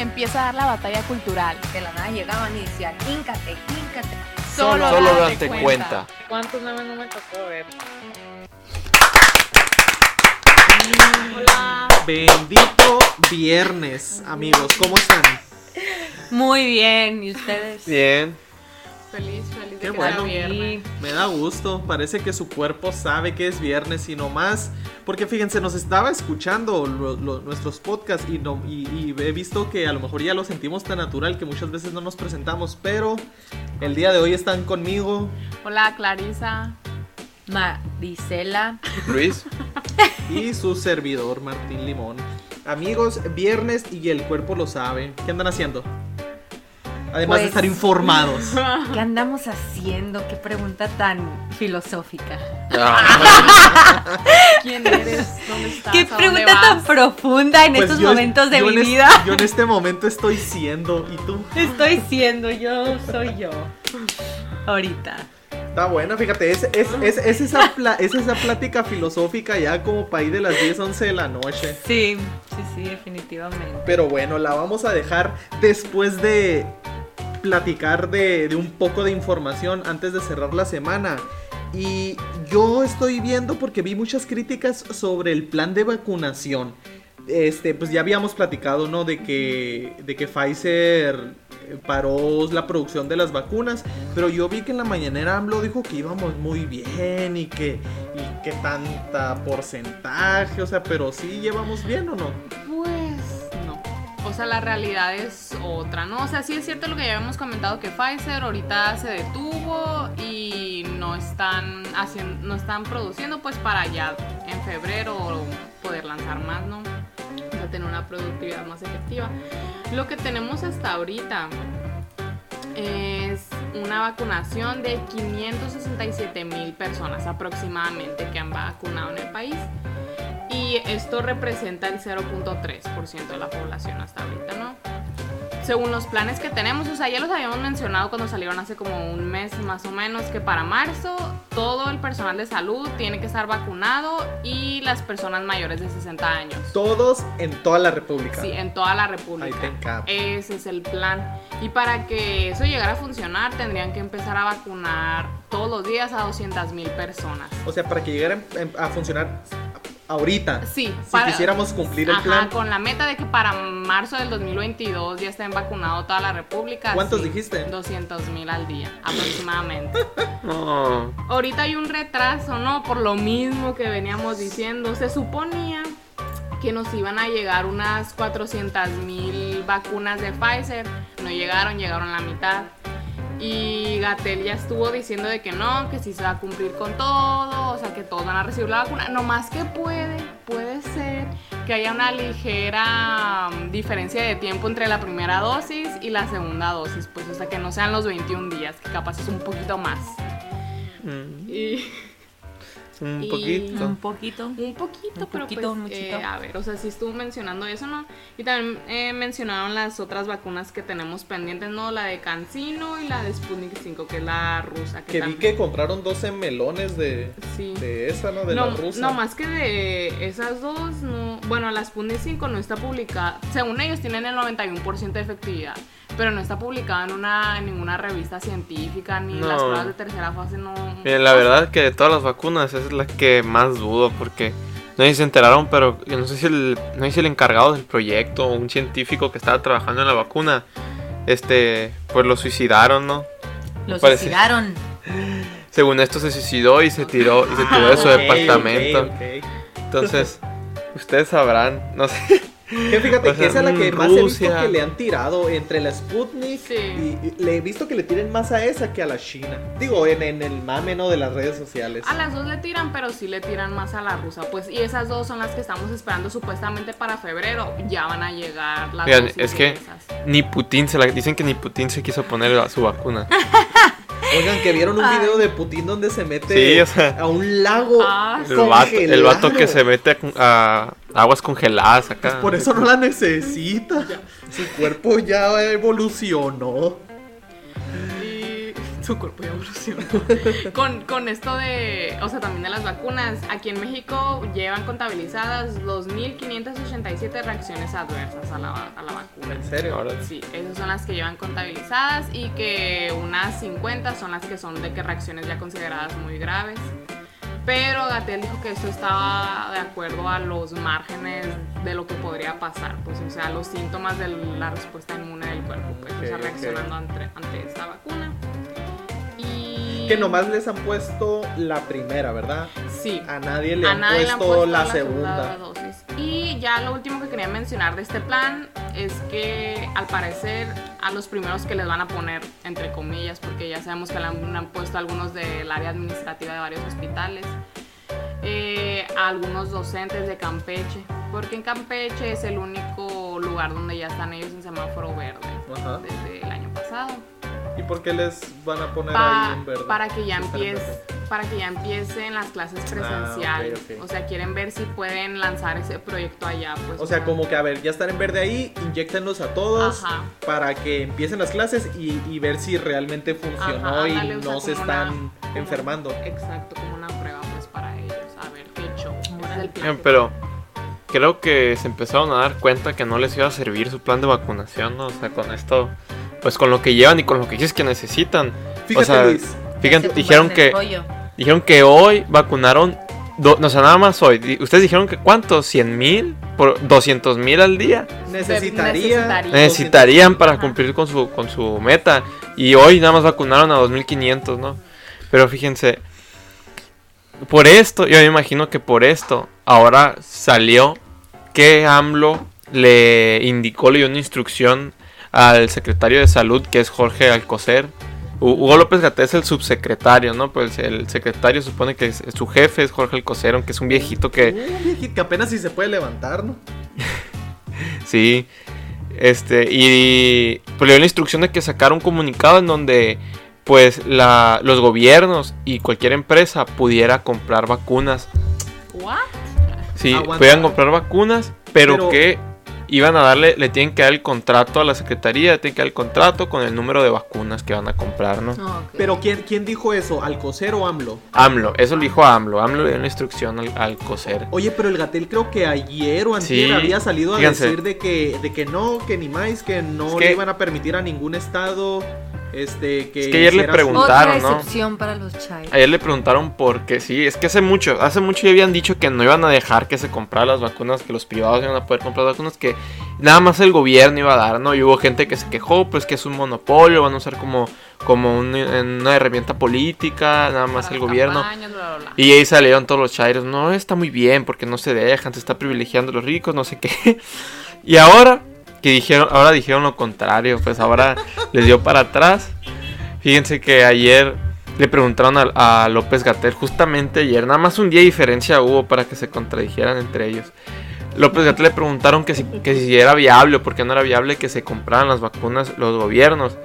Empieza a dar la batalla cultural. De la nada llegaban y decían, híncate, híncate. Solo, Solo date date cuenta. cuenta. ¿Cuántos memes no me tocó ver? Bendito viernes, amigos. ¿Cómo están? Muy bien, ¿y ustedes? Bien. Feliz, feliz Qué de que bueno. sea viernes. Me da gusto. Parece que su cuerpo sabe que es viernes y no más. Porque fíjense, nos estaba escuchando lo- lo- nuestros podcasts y, no, y, y he visto que a lo mejor ya lo sentimos tan natural que muchas veces no nos presentamos. Pero el día de hoy están conmigo. Hola, Clarisa. Marisela. Luis. y su servidor Martín Limón. Amigos, viernes y el cuerpo lo sabe. ¿Qué andan haciendo? Además de Pues- estar informados. ¿Qué andamos haciendo? Qué pregunta tan filosófica. ¿Quién eres? ¿Dónde estás? Qué ¿A dónde pregunta tan profunda en Pues estos yo- momentos de yo mi en vida. yo en este momento estoy siendo. ¿Y tú? Estoy siendo yo, soy yo. Ahorita. Está buena, fíjate, es, es, es, es esa, pla- es esa plática filosófica ya como para ir de las 10, 11 de la noche. Sí, sí, sí, definitivamente. Pero bueno, la vamos a dejar después de platicar de, un poco de información antes de cerrar la semana. Y yo estoy viendo porque vi muchas críticas sobre el plan de vacunación. Este, pues ya habíamos platicado, ¿no? De que, de que Pfizer eh, paró la producción de las vacunas, pero yo vi que en la mañanera AMLO dijo que íbamos muy bien y que, y que tanta porcentaje, o sea, pero sí llevamos bien o no. O sea, la realidad es otra, ¿no? O sea, sí es cierto lo que ya habíamos comentado que Pfizer ahorita se detuvo y no están haciendo, no están produciendo pues para ya en febrero poder lanzar más, ¿no? O tener una productividad más efectiva. Lo que tenemos hasta ahorita es una vacunación de 567 mil personas aproximadamente que han vacunado en el país. Y esto representa el 0.3% de la población hasta ahorita, ¿no? Según los planes que tenemos, o sea, ya los habíamos mencionado cuando salieron hace como un mes más o menos, que para marzo todo el personal de salud tiene que estar vacunado y las personas mayores de 60 años. Todos en toda la República. Sí, en toda la República. Ese es el plan. Y para que eso llegara a funcionar, tendrían que empezar a vacunar todos los días a 200 mil personas. O sea, para que llegara a funcionar ahorita. Sí, Si quisiéramos cumplir el Ajá, plan. con la meta de que para marzo del 2022 ya estén vacunados toda la República. ¿Cuántos sí, dijiste? 200 mil al día, aproximadamente. Ahorita hay un retraso, ¿no? Por lo mismo que veníamos diciendo. Se suponía que nos iban a llegar unas 400 mil vacunas de Pfizer. No llegaron, llegaron la mitad. Y Gatel ya estuvo diciendo de que no, que sí se va a cumplir con todo, o sea que todos van a recibir la vacuna. No más que puede, puede ser que haya una ligera mm, diferencia de tiempo entre la primera dosis y la segunda dosis, pues o sea que no sean los 21 días, que capaz es un poquito más. Mm, Y Un Y- poquito. Un poquito. un poquito, Un pero poquito, pues, eh, a ver, o sea, sí estuvo mencionando eso, ¿no? Y también eh, mencionaron las otras vacunas que tenemos pendientes, ¿no? La de Cancino y la de Sputnik 5, que es la rusa. Que vi que compraron 12 melones de, Sí. de esa, ¿no? De no, la rusa. no, más que de esas dos, no. Bueno, la Sputnik 5 no está publicada. Según ellos, tienen el 91% de efectividad. Pero no está publicada en, una, en ninguna revista científica, ni No. las pruebas de tercera fase, no. Miren, la verdad que de todas las vacunas esa es la que más dudo porque no sé si se enteraron, pero yo no sé si el, no sé si el encargado del proyecto o un científico que estaba trabajando en la vacuna, este, pues lo suicidaron, ¿no? Los Parece- suicidaron. Según esto se suicidó y se tiró y se tiró de su departamento. Entonces, ustedes sabrán, no sé. Que fíjate O que esa es la que sea, más he visto que le han tirado entre la Sputnik Sí. y, y le he visto que le tiren más a esa que a la China. Digo, en, en el mame ¿no? de las redes sociales. A las dos le tiran, pero sí le tiran más a la rusa. Pues, y esas dos son las que estamos esperando supuestamente para febrero. Ya van a llegar las Oigan, dosis es que esas. ni Putin se la dicen que ni Putin se quiso poner a su vacuna. Oigan, que vieron un video de Putin donde se mete Sí, o sea, a un lago Ah, el vato, el vato que se mete a, a aguas congeladas acá. Por eso no la necesita. Su cuerpo ya evolucionó. Su cuerpo ya evolucionó. con, con esto de, o sea, también de las vacunas, aquí en México llevan contabilizadas 2.587 reacciones adversas a la, a la vacuna. ¿En serio? Ahora Sí, esas son las que llevan contabilizadas y que unas 50 son las que son de que reacciones ya consideradas muy graves. Pero Gatel dijo que esto estaba de acuerdo a los márgenes de lo que podría pasar, pues, o sea, los síntomas de la respuesta inmune del cuerpo, pues, o sea, reaccionando ante, ante esta vacuna. Que nomás les han puesto la primera, ¿verdad? Sí. A nadie le A han nadie le han puesto la, segunda. Y ya lo último que quería mencionar de este plan es que al parecer a los primeros que les van a poner, entre comillas, porque ya sabemos que le han, puesto algunos del área administrativa de varios hospitales, eh, a algunos docentes de Campeche, porque en Campeche es el único lugar donde ya están ellos en semáforo verde Ajá. desde el año pasado. ¿Y por qué les van a poner Pa- ahí en verde? para que ya empiece para que ya empiecen las clases Ah, presenciales o sea quieren ver si pueden lanzar ese proyecto allá pues O sea, como que a ver, ya están en verde ahí, inyectenlos a todos Ajá. para que empiecen las clases y, y ver si realmente funcionó Ajá, y ándale, o sea, no se están una- como- enfermando. exacto como una prueba pues para ellos a ver qué show es el Eh, Pero creo que se empezaron a dar cuenta que no les iba a servir su plan de vacunación, ¿no? O sea, con esto, pues con lo que llevan y con lo que dices que necesitan. Fíjate, o sea, Luis. fíjate, dijeron que dijeron que hoy vacunaron, do- no, o sea, nada más hoy. Ustedes dijeron que cuántos, 100 mil, por 200 mil al día Necesitaría. necesitaría. necesitarían para Ajá. cumplir con su con su meta y hoy nada más vacunaron a 2500, ¿no? Pero fíjense, por esto, yo me imagino que por esto ahora salió que AMLO le indicó, le dio una instrucción al secretario de salud, que es Jorge Alcocer. Hu- Hugo López Gaté es el subsecretario, ¿no? Pues el secretario supone que es- su jefe es Jorge Alcocer, aunque es un viejito que... Un viejito que apenas si se puede levantar, ¿no? Sí. Este, y pues le dio la instrucción de que sacara un comunicado en donde pues la, los gobiernos y cualquier empresa pudiera comprar vacunas. What? Sí, Aguanta. podían comprar vacunas, pero, Pero- que iban a darle, le tienen que dar el contrato a la secretaría, le tienen que dar el contrato con el número de vacunas que van a comprar, ¿no? Ah. Pero ¿quién, quién dijo eso? ¿Alcocer o AMLO? AMLO, eso lo dijo AMLO, AMLO le dio la instrucción al, al coser. Oye, pero el Gatel creo que ayer o antier Sí, había salido a fíjense. decir de que, de que no, que ni más, que no Es le que- iban a permitir a ningún estado este que Es que ayer le preguntaron. Otra ¿no? excepción para los chairos. Ayer le preguntaron por qué, sí, es que hace mucho, hace mucho ya habían dicho que no iban a dejar que se compraran las vacunas, que los privados iban a poder comprar vacunas, que nada más el gobierno iba a dar, ¿no? Y hubo gente que se quejó, pues que es un monopolio, van a usar como, como un- una herramienta política, nada más Para el las gobierno. campañas, bla, bla, bla. Y ahí salieron todos los chairos, no, está muy bien, porque no se dejan, se está privilegiando a los ricos, no sé qué. Y ahora, que dijeron, ahora dijeron lo contrario, pues ahora les dio para atrás. Fíjense que ayer le preguntaron a, López Gatel, justamente ayer, nada más un día de diferencia hubo para que se contradijeran entre ellos. López Gatel le preguntaron que si, que si era viable o no era viable que se compraran las vacunas los gobiernos.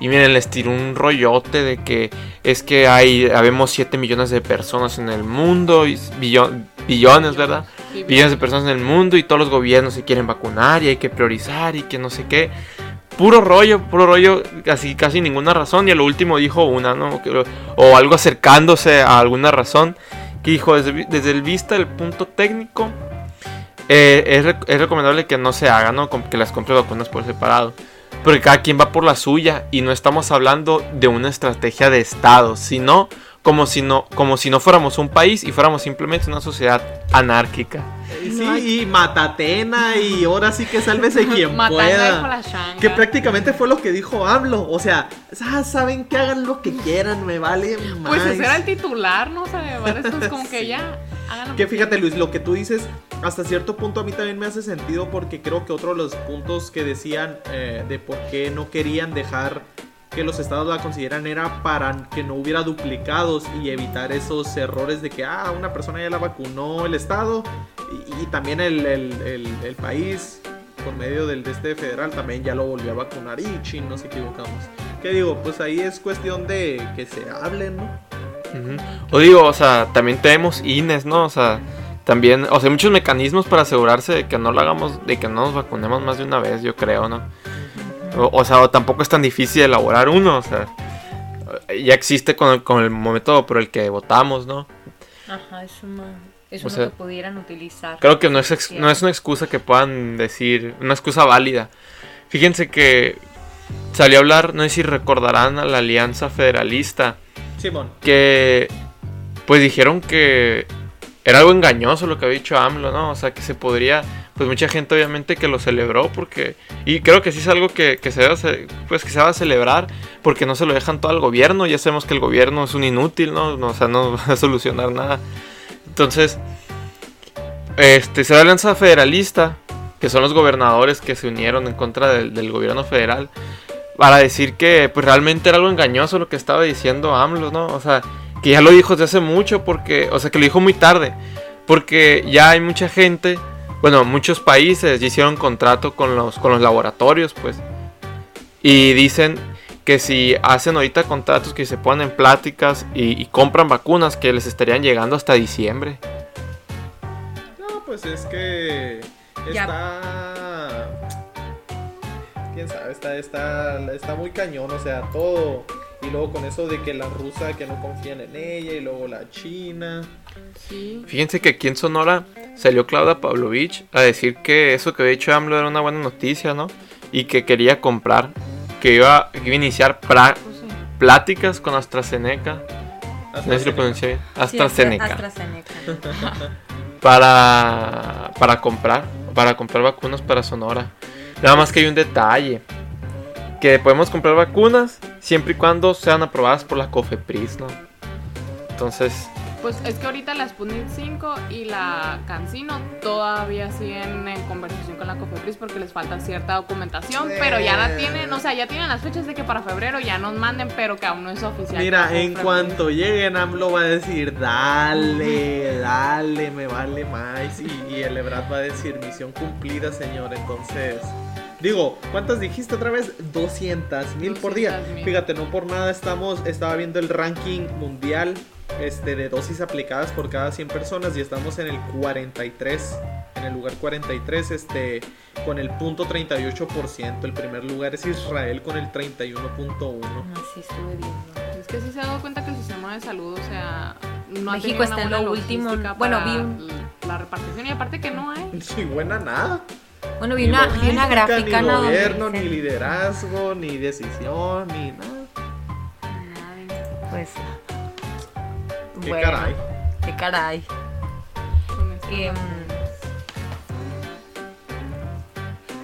Y miren, les tiró un rollote de que es que hay, habemos 7 millones de personas en el mundo, y billo- billones, ¿verdad? Sí, Billones de personas en el mundo y todos los gobiernos se quieren vacunar y hay que priorizar y que no sé qué. Puro rollo, puro rollo, casi, casi ninguna razón. Y a lo último dijo una, ¿no? O algo acercándose a alguna razón. Que dijo, desde, el vista del punto técnico, eh, es, es recomendable que no se haga, ¿no? Que las compre vacunas por separado. Porque cada quien va por la suya y no estamos hablando de una estrategia de Estado, sino como si no, como si no fuéramos un país y fuéramos simplemente una sociedad anárquica. Y Sí, y matatena y ahora sí que sálvese quien pueda. Que prácticamente fue lo que dijo AMLO. O sea, ah, saben que hagan lo que quieran, me vale más. Pues ese era el titular, ¿no? O sea, verdad, esto es como que ya Que fíjate Luis, lo que tú dices hasta cierto punto a mí también me hace sentido porque creo que otro de los puntos que decían eh, de por qué no querían dejar que los estados la consideran era para que no hubiera duplicados y evitar esos errores de que ah, una persona ya la vacunó el estado y, y también el, el- el- el país por medio del de este federal también ya lo volvió a vacunar y chin, nos equivocamos. ¿Qué digo? Pues ahí es cuestión de que se hable, ¿no? Ujú. O digo, o sea, también tenemos INES, ¿no? O sea, también, o sea, hay muchos mecanismos para asegurarse de que no lo hagamos, de que no nos vacunemos más de una vez, yo creo, ¿no? O, o sea, o tampoco es tan difícil elaborar uno, o sea, ya existe con el, con el método por el que votamos, ¿no? Ajá, es es O sea, que pudieran utilizar. Creo que no es, ex- no es una excusa que puedan decir, una excusa válida. Fíjense que salió a hablar, no sé si recordarán a la Alianza Federalista, Que pues dijeron que era algo engañoso lo que había dicho AMLO, ¿no? O sea, que se podría, pues mucha gente obviamente que lo celebró porque, y creo que sí es algo que, que se debe, pues va a celebrar porque no se lo dejan todo al gobierno, ya sabemos que el gobierno es un inútil, ¿no? O sea, no va a solucionar nada. Entonces, este, se da Alianza Federalista, que son los gobernadores que se unieron en contra del gobierno federal, para decir que pues realmente era algo engañoso lo que estaba diciendo AMLO, ¿no? O sea, que ya lo dijo desde hace mucho, porque, o sea, que lo dijo muy tarde, porque ya hay mucha gente, bueno, muchos países ya hicieron contrato con los, con los laboratorios, pues, y dicen que si hacen ahorita contratos que se ponen en pláticas y, y compran vacunas que les estarían llegando hasta diciembre. No, pues es que Ya. Quién sabe, está, está, está muy cañón, o sea, todo. Y luego con eso de que la rusa que no confían en ella, y luego la china. Sí. Fíjense que aquí en Sonora salió Claudia Pavlovich a decir que eso que había dicho AMLO era una buena noticia, ¿no? Y que quería comprar, que iba, que iba a iniciar pra- Pues sí. pláticas con AstraZeneca. No sé si lo AstraZeneca. pronuncié bien. Sí, AstraZeneca. AstraZeneca. para, para comprar, para comprar vacunas para Sonora. Nada más que hay un detalle. Que podemos comprar vacunas siempre y cuando sean aprobadas por la COFEPRIS, ¿no? Entonces, Pues es que ahorita la Sputnik 5 y la Cancino todavía siguen en conversación con la COFEPRIS porque les falta cierta documentación, pero ya la tienen, o sea, ya tienen las fechas de que para febrero ya nos manden, pero que aún no es oficial. Mira, en cuanto lleguen, AMLO va a decir, dale, dale, me vale más. Y, y el Ebrard va a decir, misión cumplida, señor. Entonces, digo, ¿cuántas dijiste otra vez? 200 mil por día. 200,000. Fíjate, no por nada estamos, estaba viendo el ranking mundial este, de dosis aplicadas por cada 100 personas y estamos en el 43. En el lugar 43, este, con el punto 38%. El primer lugar es Israel con el 31.1%. Así estuve viendo. Es que sí se ha dado cuenta que el sistema de salud, o sea, no México ha está en lo último. Bueno, vi un- la repartición y aparte que no hay. Ni buena nada. Bueno, vi una, vi una gráfica, Ni ¿no? gobierno, ni liderazgo, ni decisión, ni nada. Pues. Qué bueno, caray. Qué caray. Em,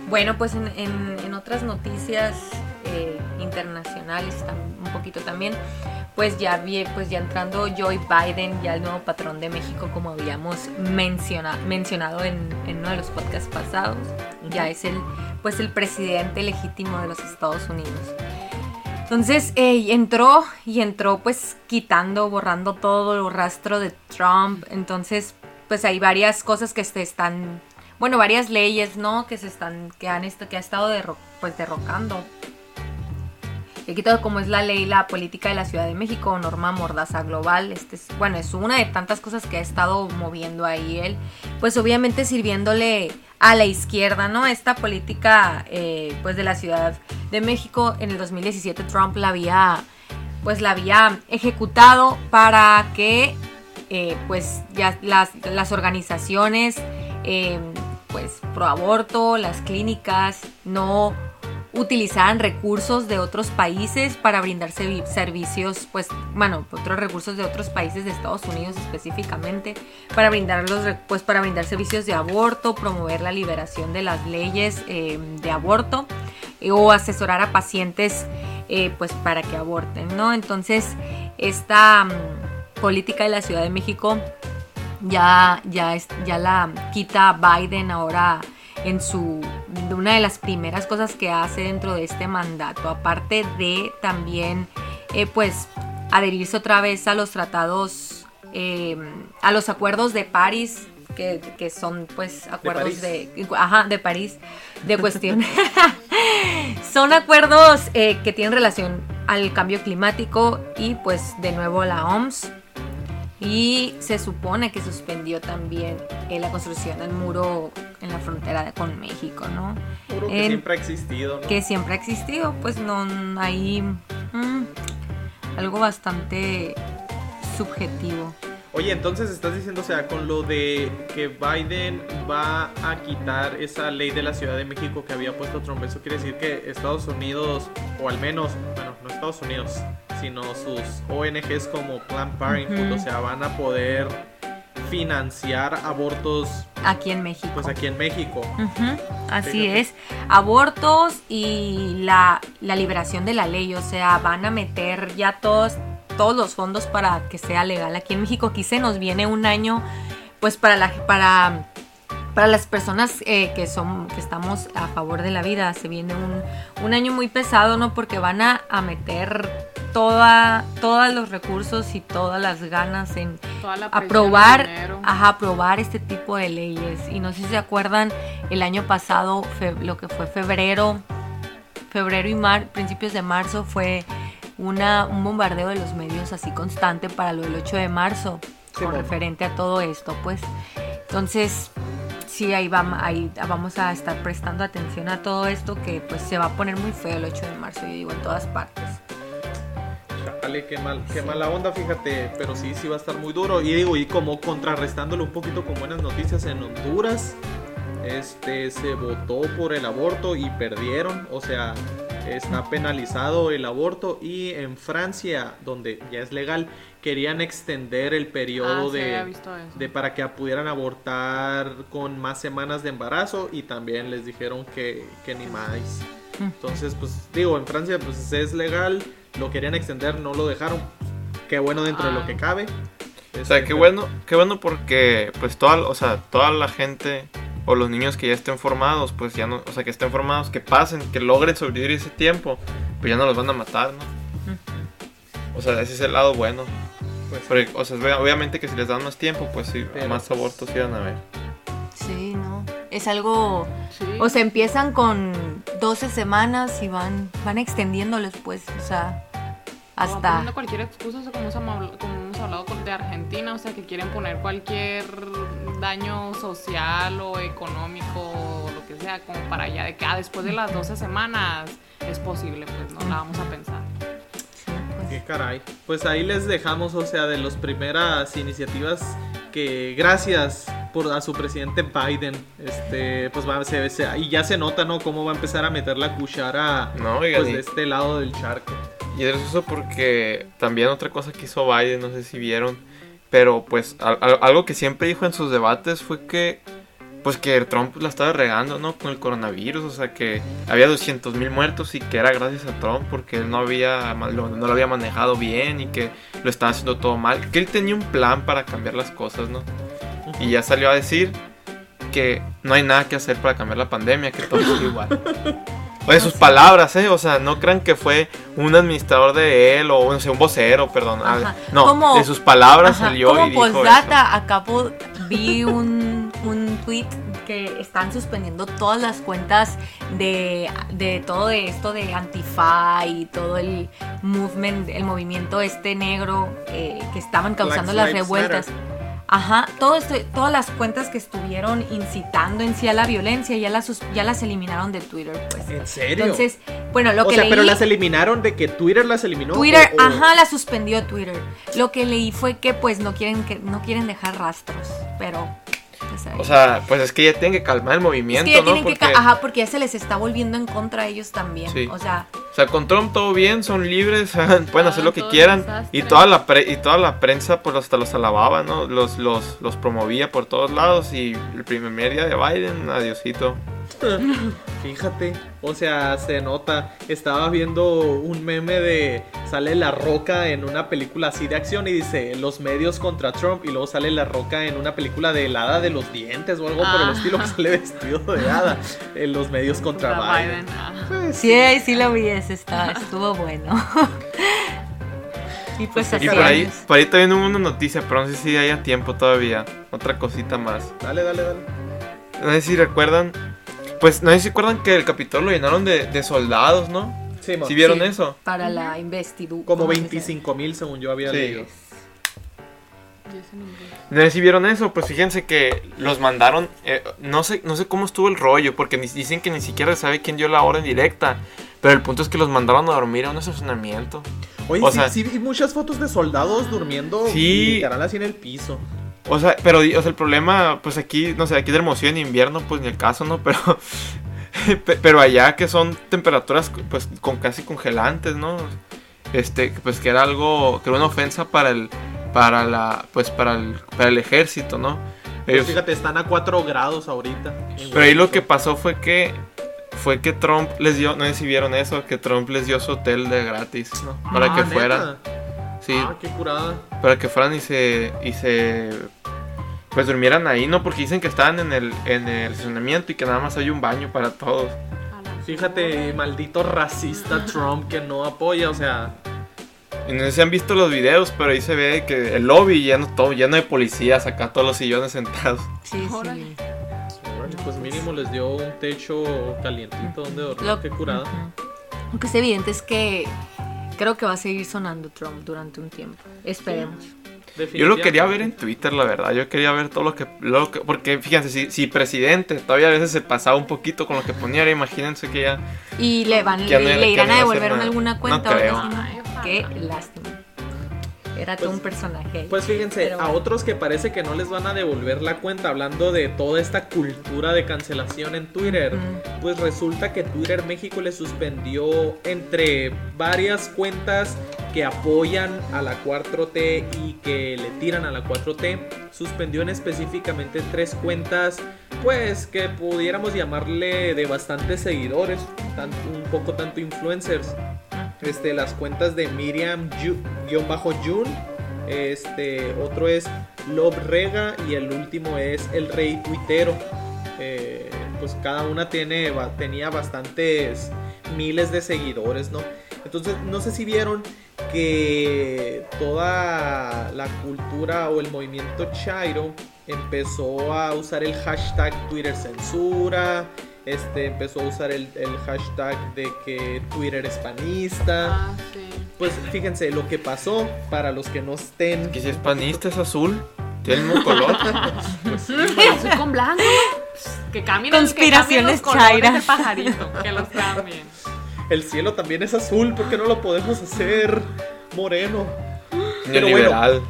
bueno, pues en, en- en otras noticias eh, internacionales un poquito también, pues ya vi, pues ya entrando Joe Biden, ya el nuevo patrón de México, como habíamos menciona- mencionado en, en uno de los podcasts pasados, ya es el, pues el presidente legítimo de los Estados Unidos. Entonces eh, entró y entró pues quitando, borrando todo el rastro de Trump. Entonces pues hay varias cosas que se están, bueno, varias leyes, ¿no? Que se están, que han que ha estado derro- pues derrocando. Y aquí todo como es la ley, la política de la Ciudad de México, norma mordaza global. Este es, bueno, es una de tantas cosas que ha estado moviendo ahí él. Pues obviamente sirviéndole a la izquierda, ¿no? Esta política, eh, pues de la Ciudad de México en el 2017 Trump la había, pues la había ejecutado para que, eh, pues ya las, las organizaciones, eh, pues pro aborto, las clínicas, no utilizaran recursos de otros países para brindar servi- servicios, pues, bueno, otros recursos de otros países de Estados Unidos específicamente, para brindar los, pues, para brindar servicios de aborto, promover la liberación de las leyes eh, de aborto o asesorar a pacientes, eh, pues, para que aborten, ¿no? Entonces, esta mm, política de la Ciudad de México ya, ya, es- ya la quita Biden ahora en su una de las primeras cosas que hace dentro de este mandato, aparte de también eh, pues adherirse otra vez a los tratados, eh, a los acuerdos de París, que, que son pues acuerdos París. de, ajá, de París, de cuestión. son acuerdos eh, que tienen relación al cambio climático y pues de nuevo la OMS y se supone que suspendió también eh, la construcción del muro en la frontera con México, ¿no? Juro que siempre ha existido, ¿no? Que siempre ha existido, pues no hay mm, algo bastante subjetivo. Oye, entonces estás diciendo, o sea, con lo de que Biden va a quitar esa ley de la Ciudad de México que había puesto Trump, eso quiere decir que Estados Unidos, o al menos, bueno, no Estados Unidos, sino sus ONGs como Planned Parenthood, Ujú. o sea, van a poder financiar abortos, Aquí en México. pues aquí en México. Así Fíjate. es. Abortos y la, la liberación de la ley. O sea, van a meter ya todos, todos los fondos para que sea legal aquí en México. Aquí se nos viene un año, pues para la para. Para las personas eh, que son que estamos a favor de la vida, se viene un, un año muy pesado, ¿no? Porque van a, a meter toda, todos los recursos y todas las ganas en, Toda aprobar, ajá, aprobar este tipo de leyes. Y no sé si se acuerdan, el año pasado, fe- lo que fue febrero, febrero y mar, principios de marzo, fue una, un bombardeo de los medios así constante para lo del 8 de marzo, Sí, con bueno. referente a todo esto, pues. Entonces, sí, ahí, vam- ahí vamos a estar prestando atención a todo esto, que pues se va a poner muy feo el 8 de marzo, yo digo, en todas partes. Chale, qué mal, qué mala onda, fíjate, pero sí, sí va a estar muy duro. Y digo, y como contrarrestándolo un poquito con buenas noticias en Honduras, este se votó por el aborto y perdieron, o sea, está penalizado el aborto y en Francia, donde ya es legal, querían extender el periodo Ah, sí, de, para que pudieran abortar con más semanas de embarazo y también les dijeron que, que ni más. Entonces, pues digo, en Francia pues es legal, lo querían extender, no lo dejaron. Qué bueno dentro de lo Ah. que cabe. O sea, Este, qué bueno, qué bueno porque pues toda, o sea, toda la gente o los niños que ya estén formados, pues ya no, o sea, que estén formados, que pasen, que logren sobrevivir ese tiempo, pues ya no los van a matar, ¿no? O sea, ese es el lado bueno. Pues, Porque, o sea, obvia- obviamente que si les dan más tiempo, pues sí, Pero, más pues, abortos iban a haber. Sí, ¿no? Es algo Sí. O sea, empiezan con 12 semanas y van, van extendiéndoles, pues, o sea, hasta... cualquier excusa, o sea, como, hemos habl- como hemos hablado con- de Argentina, o sea, que quieren poner cualquier daño social o económico o lo que sea, como para allá, de que ah, después de las 12 semanas es posible, pues no la vamos a pensar. sí, pues. Qué caray. Pues ahí les dejamos, o sea, de las primeras iniciativas que gracias por a su presidente Biden, este, pues va, se, se- y ya se nota, ¿no? Cómo va a empezar a meter la cuchara, No, pues de este lado del charco. Y es eso porque también otra cosa que hizo Biden, no sé si vieron, pero pues al- al- algo que siempre dijo en sus debates fue que pues que Trump la estaba regando, ¿no? Con el coronavirus, o sea que había 200 mil muertos y que era gracias a Trump porque él no había lo- no lo había manejado bien y que lo estaba haciendo todo mal, que él tenía un plan para cambiar las cosas, ¿no? Y ya salió a decir que no hay nada que hacer para cambiar la pandemia, que todo sigue igual. O de sus palabras, ¿eh? O sea, no crean que fue un administrador de él o no sé, un vocero, perdón. Ah, Ajá. No, de sus palabras Ajá, salió Como y dijo eso. postdata, acá po- vi un, un tweet que están suspendiendo todas las cuentas de, de todo esto de Antifa y todo el movement, el movimiento este negro eh, que estaban causando Black las revueltas. Matter. Ajá, todo esto, todas las cuentas que estuvieron incitando en sí a la violencia ya las, ya las eliminaron de Twitter, pues. ¿En serio? Entonces, bueno, lo o que sea, leí... pero las eliminaron de que Twitter las eliminó. Twitter, o- o- ajá, la suspendió Twitter. Lo que leí fue que pues no quieren que no quieren dejar rastros, pero O sea, pues es que ya tienen que calmar el es movimiento, que ya ¿no? tienen Porque, que ca- ajá, porque ya se les está volviendo en contra a ellos también. Sí. O sea, o sea, con Trump todo bien, son libres, pueden hacer lo que quieran. Y toda la pre- y toda la prensa pues hasta los alababa, ¿no? Los, los, los promovía por todos lados y el primer día de Biden, adiosito. Fíjate, o sea, se nota. Estaba viendo un meme de. Sale La Roca en una película así de acción y dice los medios contra Trump. Y luego sale La Roca en una película de el hada de los dientes o algo por el Ah. estilo que sale vestido de hada. En los medios contra, Biden. ah. Pues, Sí, ahí sí lo vi, ese está, estuvo bueno. y pues así Y por ahí, por ahí también hubo una noticia, pero no sé si haya tiempo todavía. Otra cosita más. Dale, dale, dale. No sé si recuerdan. Pues no sé si recuerdan que el Capitolio lo llenaron de, de soldados, ¿no? Sí, ¿Sí vieron Sí, eso? Para la investidura. Como 25 mil según yo había Sí. leído. No sé si vieron eso, pues fíjense que los mandaron, eh, no sé, no sé cómo estuvo el rollo, porque ni- dicen que ni siquiera se sabe quién dio la orden directa, pero el punto es que los mandaron a dormir a un estacionamiento. Oye, O sí, sea- sí vi muchas fotos de soldados durmiendo Sí. literal así en el piso. O sea, pero o sea, el problema, pues aquí, no sé, aquí de Hermosillo en invierno, pues ni el caso, ¿no? Pero, pe- pero allá que son temperaturas, pues, con casi congelantes, ¿no? Este, pues que era algo, que era una ofensa para el, para la, pues, para el, para el ejército, ¿no? Pues Ellos- fíjate, están a 4 grados ahorita. Pero ahí lo que pasó fue que fue que Trump les dio, no sé si vieron eso, que Trump les dio su hotel de gratis, ¿no? Para Ah, que ¿neta? Sí, Ah, qué curada. para que fueran y se y se pues durmieran ahí, ¿no? Porque dicen que estaban en el en el estacionamiento y que nada más hay un baño para todos. Fíjate, maldito racista Trump que no apoya, o sea, Y no sé si han visto los videos, pero ahí se ve que el lobby lleno todo, lleno de policías, acá todos los sillones sentados. Sí, sí. pues mínimo les dio un techo calientito donde dormir, Lo- qué curada. Lo que es evidente es que creo que va a seguir sonando Trump durante un tiempo. Esperemos. Yo lo quería ver en Twitter, la verdad. Yo quería ver todo lo que. Lo que porque fíjense, si, si presidente todavía a veces se pasaba un poquito con lo que ponía, ahora imagínense que ya. Y le van no- le, le irán a devolver alguna cuenta. Qué lástima. Era todo Pues- un personaje. Pues fíjense, a otros que parece que no les van a devolver la cuenta hablando de toda esta cultura de cancelación en Twitter, Mm. pues resulta que Twitter México le suspendió entre varias cuentas que apoyan a la 4T y que le tiran a la 4T, suspendió en específicamente tres cuentas, pues que pudiéramos llamarle de bastantes seguidores, tan- un poco tanto influencers este, las cuentas de Miriam Yu- guion bajo Jun. Este, otro es Love y el último es El Rey Tuitero. Eh, pues cada una tiene, tenía bastantes miles de seguidores, ¿no? Entonces, no sé si vieron que toda la cultura o el movimiento Chairo empezó a usar el hashtag Twitter censura, este empezó a usar el, el hashtag de que Twitter es panista. Ah, sí. Pues fíjense lo que pasó para los que no estén. Que si es panista es azul, tiene el mismo color. Soy con blanco. Que cambien Conspiraciones que cambien los pajarito. Que los cambien. El cielo también es azul, ¿por qué no lo podemos hacer moreno? Pero.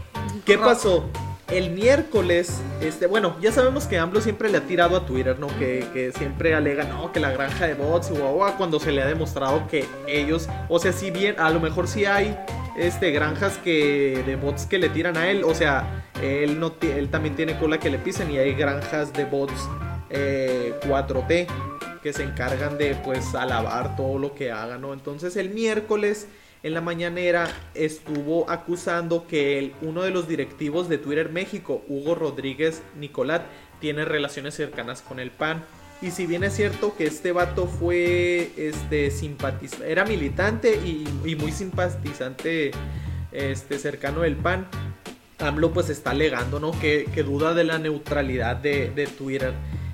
¿Qué pasó? El miércoles, este, bueno, ya sabemos que AMLO siempre le ha tirado a Twitter, ¿no? Que, que siempre alega, no, que la granja de bots, guau, cuando se le ha demostrado que ellos, o sea, si bien, a lo mejor sí hay, este, granjas que, de bots que le tiran a él, o sea, él, no, él también tiene cola que le pisen y hay granjas de bots eh, 4T que se encargan de, pues, alabar todo lo que haga, ¿no? Entonces, el miércoles en la mañanera estuvo acusando que el- uno de los directivos de Twitter México, Hugo Rodríguez Nicolat, tiene relaciones cercanas con el PAN. Y si bien es cierto que este vato fue este simpatizante, era militante y, muy simpatizante este cercano del PAN, AMLO pues está alegando, ¿no? Que, duda de la neutralidad de, de Twitter.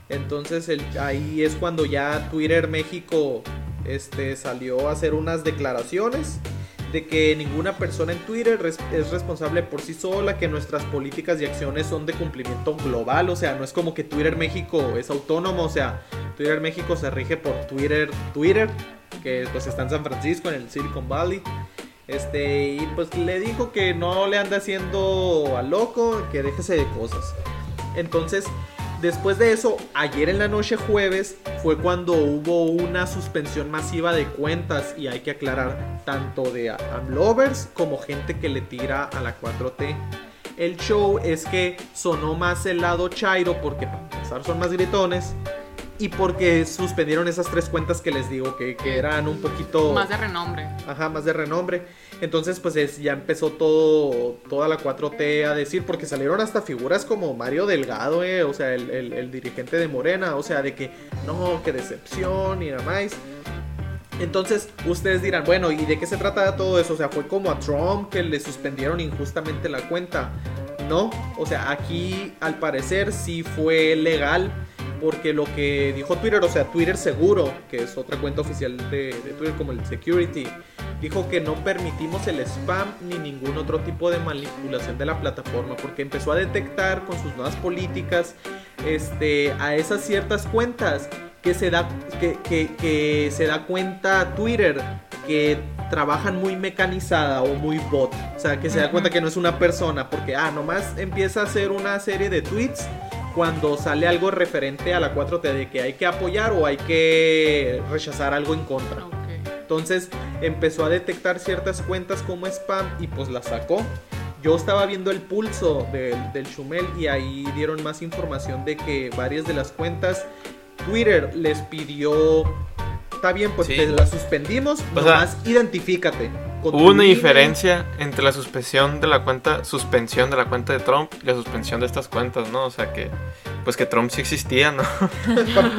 Entonces ahí es cuando ya Twitter México este, salió a hacer unas declaraciones de que ninguna persona en Twitter es responsable por sí sola, que nuestras políticas y acciones son de cumplimiento global, o sea, no es como que Twitter México es autónomo, o sea, Twitter México se rige por Twitter, Twitter, que pues está en San Francisco, en el Silicon Valley. Este, y pues le dijo que no le anda haciendo a loco, que déjese de cosas. Entonces, después de eso, ayer en la noche jueves fue cuando hubo una suspensión masiva de cuentas y hay que aclarar tanto de Amlovers como gente que le tira a la 4T. El show es que sonó más el lado Chairo porque para empezar son más gritones y porque suspendieron esas tres cuentas que les digo que, que eran un poquito Más de renombre. Ajá, más de renombre. Entonces, pues es- ya empezó todo, toda la 4T a decir, porque salieron hasta figuras como Mario Delgado, eh, o sea, el, el- el dirigente de Morena, o sea, de que no, qué decepción y nada más. Entonces, ustedes dirán, bueno, ¿y de qué se trata todo eso? O sea, fue como a Trump que le suspendieron injustamente la cuenta. No, o sea, aquí al parecer sí fue legal. Porque lo que dijo Twitter, o sea, Twitter Seguro, que es otra cuenta oficial de, de Twitter como el Security, dijo que no permitimos el spam ni ningún otro tipo de manipulación de la plataforma, porque empezó a detectar con sus nuevas políticas este, a esas ciertas cuentas que se da, que, que- que se da cuenta Twitter que trabajan muy mecanizada o muy bot. O sea, que se da cuenta que no es una persona, porque, ah, nomás empieza a hacer una serie de tweets cuando sale algo referente a la 4T de que hay que apoyar o hay que rechazar algo en contra. Entonces empezó a detectar ciertas cuentas como spam y pues las sacó. Yo estaba viendo el pulso del, del Shumel y ahí dieron más información de que varias de las cuentas Twitter les pidió, está bien, pues Sí. te las suspendimos, O sea, identifícate. Hubo una diferencia entre la suspensión de la cuenta, suspensión de la cuenta de Trump y la suspensión de estas cuentas, ¿no? O sea que, pues que Trump sí existía, ¿no?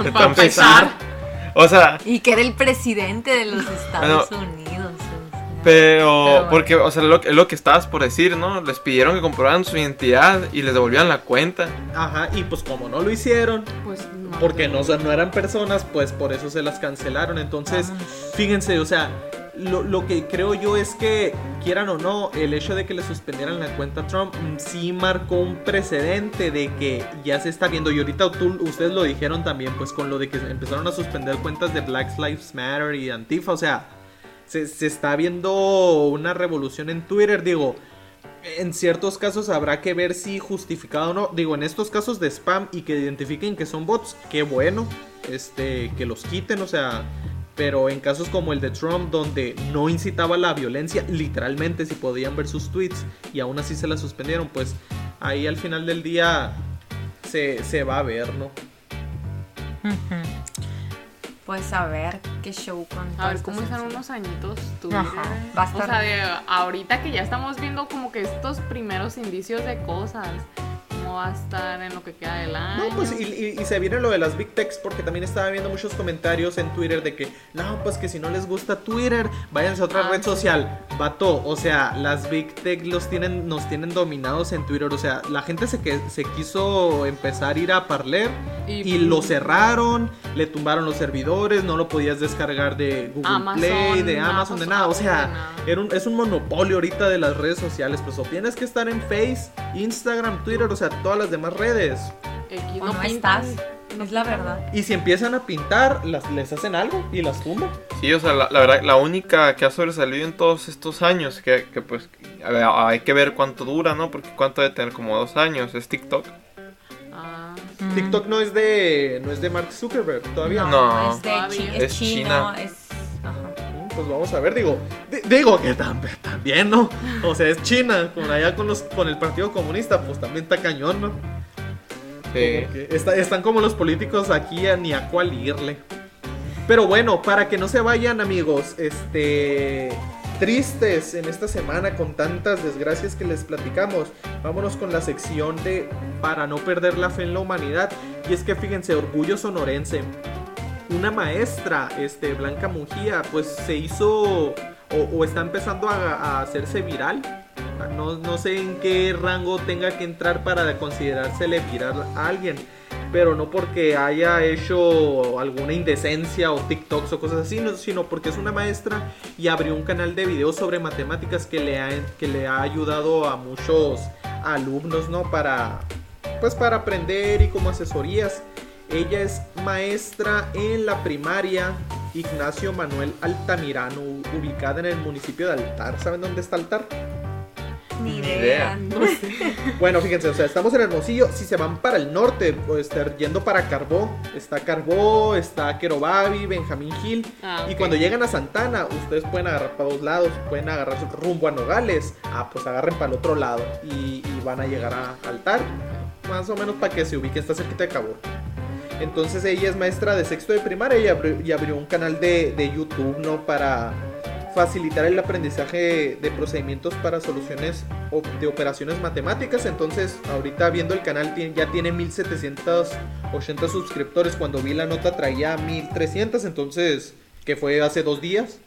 Que Para Trump sí existía. O sea, Y que era el presidente de los Estados Unidos. o sea. pero, Pero bueno. porque, o sea, lo, es lo que estabas por decir, ¿no? Les pidieron que comprobaran su identidad y les devolvían la cuenta. Ajá, y pues como no lo hicieron, Pues no. porque no, no eran personas, pues por eso se las cancelaron. Entonces, fíjense, o sea, lo, lo que creo yo es que, quieran o no, el hecho de que le suspendieran la cuenta a Trump mm, sí marcó un precedente de que ya se está viendo. Y ahorita tú- ustedes lo dijeron también, pues con lo de que empezaron a suspender cuentas de Black Lives Matter y Antifa, o sea, se, se está viendo una revolución en Twitter, digo. En ciertos casos habrá que ver si justificado o no. Digo, en estos casos de spam y que identifiquen que son bots, qué bueno. Este, que los quiten, o sea. Pero en casos como el de Trump, donde no incitaba la violencia, literalmente, si podían ver sus tweets y aún así se la suspendieron, pues ahí al final del día se, se va a ver, ¿no? Pues a ver qué show con A ver cómo están unos añitos Twitter. Ajá, va a estar- O sea, de ahorita que ya estamos viendo como que estos primeros indicios de cosas. ¿Cómo va a estar en lo que queda del año? No, pues y, y- y se viene lo de las Big Techs porque también estaba viendo muchos comentarios en Twitter de que, no, pues que si no les gusta Twitter, váyanse a otra Ah, red sí. social. Vato, o sea, las Big Tech los tienen, nos tienen dominados en Twitter. O sea, la gente se, que, se quiso empezar a ir a Parler y, lo cerraron, le tumbaron los servidores, no lo podías descargar de Google Amazon, Play, de Amazon, de nada. O sea, era un- es un monopolio ahorita de las redes sociales. Pues o tienes que estar en Face, Instagram, Twitter, o sea, todas las demás redes. X, O no no estás. no Es la verdad. Y si empiezan a pintar, las, les hacen algo y las tumban. Sí, o sea, la, la verdad, la única que ha sobresalido en todos estos años, que, que, pues a ver, hay que ver cuánto dura, ¿no? Porque cuánto debe tener como dos años, es TikTok. Ah, Mm. TikTok no es de no es de Mark Zuckerberg todavía. No, No. es, de chi- es Es chino, China. es... Ajá. Mm, Pues vamos a ver, digo, di- digo que tam- también, ¿no? O sea, es China, con allá con los con el Partido Comunista, pues también está cañón, ¿no? Sí. Como que está- están como los políticos aquí a ni a cuál irle. Pero bueno, para que no se vayan, amigos, este tristes en esta semana con tantas desgracias que les platicamos, vámonos con la sección de para no perder la fe en la humanidad. Y es que fíjense, orgullo sonorense. Una maestra, este, Blanca Mujía, pues se hizo o, está empezando a, hacerse viral. No, no sé en qué rango tenga que entrar para considerársele viral a alguien. Pero no porque haya hecho alguna indecencia o TikToks o cosas así, no, sino porque es una maestra y abrió un canal de videos sobre matemáticas que le ha, que le ha ayudado a muchos alumnos, ¿no? Para, pues para aprender y como asesorías. Ella es maestra en la primaria Ignacio Manuel Altamirano, ubicada en el municipio de Altar. ¿Saben dónde está Altar? Ni Ni idea. idea. Bueno, fíjense, o sea, estamos en Hermosillo. Si se van para el norte, o estar yendo para Carbó, está Carbó, está Querobabi, Benjamín Gil. Ah, Y cuando llegan a Santana, ustedes pueden agarrar para dos lados, pueden agarrar su rumbo a Nogales. Ah, pues agarren para el otro lado y, y van a llegar a Altar. Más o menos para que se ubiquen, está cerquita de Cabo. Entonces ella es maestra de sexto de primaria y abrió, y abrió un canal de, YouTube, ¿no? Para facilitar el aprendizaje de procedimientos para soluciones de operaciones matemáticas. Entonces, ahorita viendo el canal ya tiene 1780 suscriptores. Cuando vi la nota traía 1300, entonces, que fue hace dos días.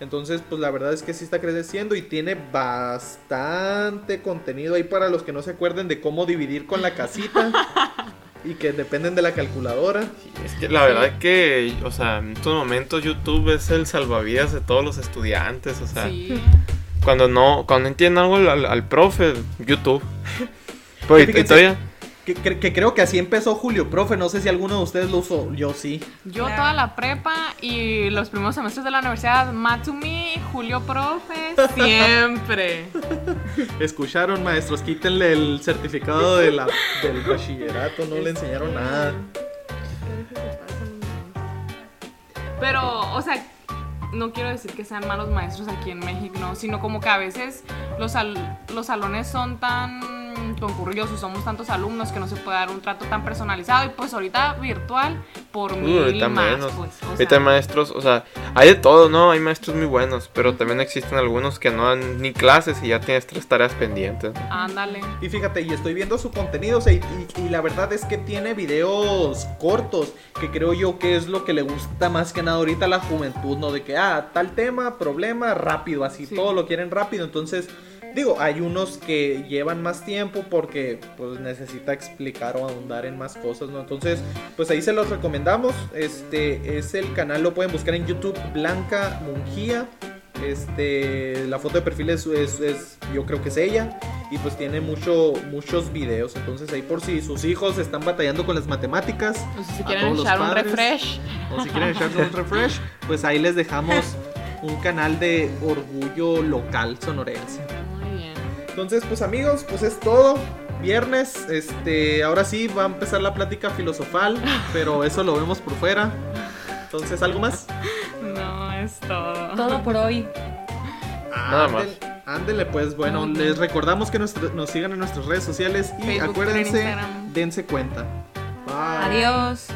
Entonces, pues la verdad es que sí está creciendo y tiene bastante contenido ahí para los que no se acuerden de cómo dividir con la casita y que dependen de la calculadora. Es que la verdad es que, o sea, en estos momentos YouTube es el salvavidas de todos los estudiantes. O sea, Sí. cuando no, cuando entienden algo al, al profe, YouTube. Pues, y- y Fíjense. todavía, Que, que- que creo que así empezó Julio Profe. No sé si alguno de ustedes lo usó. Yo sí. Yo toda la prepa y los primeros semestres de la universidad, Matsumi, Julio Profe, siempre. Escucharon, maestros. Quítenle el certificado de la, del bachillerato. No le enseñaron nada. Pero, o sea, no quiero decir que sean malos maestros aquí en México, no, sino como que a veces los, sal- los salones son tan concurridos y somos tantos alumnos que no se puede dar un trato tan personalizado y pues ahorita virtual por uh, mil ahorita más, menos. pues, o ahorita sea, hay maestros, o sea, hay de todo, ¿no? Hay maestros muy buenos, pero también existen algunos que no dan ni clases y ya tienes tres tareas pendientes. ándale. Y fíjate, y estoy viendo su contenido. o sea, y, y- y la verdad es que tiene videos cortos. Que creo yo que es lo que le gusta más que nada ahorita a la juventud. No de que, ah, tal tema, problema, rápido. Así Sí. todo lo quieren rápido. Entonces. Digo, hay unos que llevan más tiempo porque pues necesita explicar o ahondar en más cosas, ¿no? Entonces, pues ahí se los recomendamos. Este es el canal, lo pueden buscar en YouTube, Blanca Mungía. Este, la foto de perfil es, es- es- yo creo que es ella. Y pues tiene mucho, muchos videos. Entonces ahí por si sus hijos están batallando con las matemáticas. Sea, si quieren echar un padres, refresh, O si quieren echarle un refresh, pues ahí les dejamos un canal de orgullo local sonorense. Entonces, pues amigos, pues es todo. Viernes, este, ahora sí va a empezar la plática filosofal, pero eso lo vemos por fuera. Entonces, ¿algo más? No, es todo. Todo por hoy. Nada más. Ándele- Ándele, pues bueno, les recordamos que nos, nos sigan en nuestras redes sociales y Facebook, acuérdense, Instagram. dense cuenta. Bye. Adiós.